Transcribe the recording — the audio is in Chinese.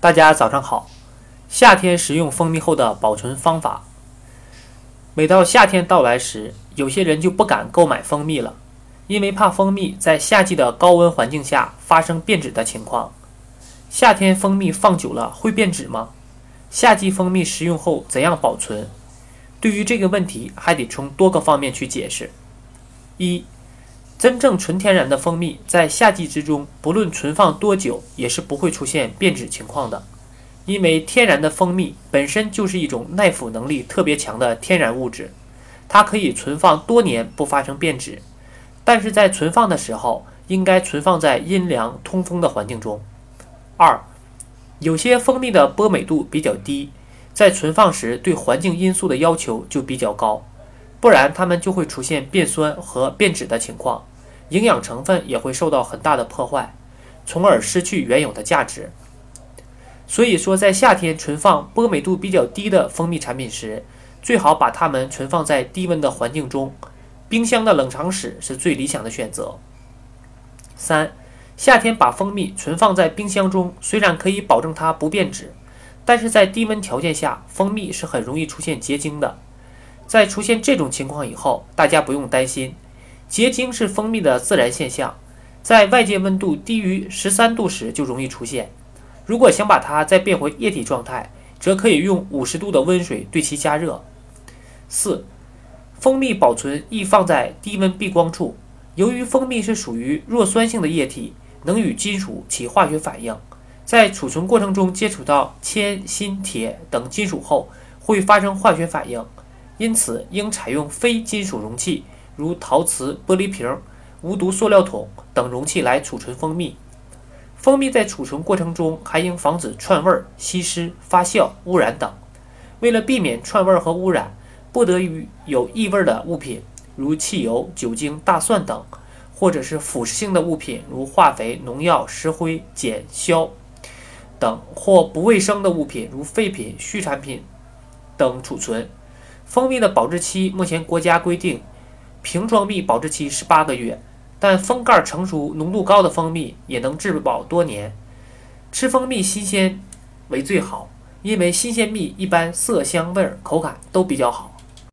大家早上好。夏天食用蜂蜜后的保存方法。每到夏天到来时，有些人就不敢购买蜂蜜了，因为怕蜂蜜在夏季的高温环境下发生变质的情况。夏天蜂蜜放久了会变质吗？夏季蜂蜜食用后怎样保存？对于这个问题，还得从多个方面去解释。一真正纯天然的蜂蜜，在夏季之中，不论存放多久，也是不会出现变质情况的。因为天然的蜂蜜本身就是一种耐腐能力特别强的天然物质，它可以存放多年不发生变质。但是在存放的时候，应该存放在阴凉通风的环境中。二，有些蜂蜜的波美度比较低，在存放时对环境因素的要求就比较高。不然，它们就会出现变酸和变质的情况，营养成分也会受到很大的破坏，从而失去原有的价值。所以说，在夏天存放波美度比较低的蜂蜜产品时，最好把它们存放在低温的环境中，冰箱的冷藏室是最理想的选择。三，夏天把蜂蜜存放在冰箱中，虽然可以保证它不变质，但是在低温条件下，蜂蜜是很容易出现结晶的。在出现这种情况以后，大家不用担心，结晶是蜂蜜的自然现象，在外界温度低于十三度时就容易出现。如果想把它再变回液体状态，则可以用五十度的温水对其加热。四、蜂蜜保存易放在低温避光处，由于蜂蜜是属于弱酸性的液体，能与金属起化学反应，在储存过程中接触到铅、锌、铁等金属后，会发生化学反应。因此，应采用非金属容器，如陶瓷、玻璃瓶、无毒塑料桶等容器来储存蜂蜜。蜂蜜在储存过程中还应防止串味、吸湿、发酵、污染等。为了避免串味和污染，不得与有异味的物品，如汽油、酒精、大蒜等，或者是腐蚀性的物品，如化肥、农药、石灰、碱、硝等，或不卫生的物品，如废品、畜产品等储存。蜂蜜的保质期，目前国家规定，瓶装蜜保质期是八个月，但封盖成熟、浓度高的蜂蜜也能质保多年。吃蜂蜜新鲜为最好，因为新鲜蜜一般色香味口感都比较好。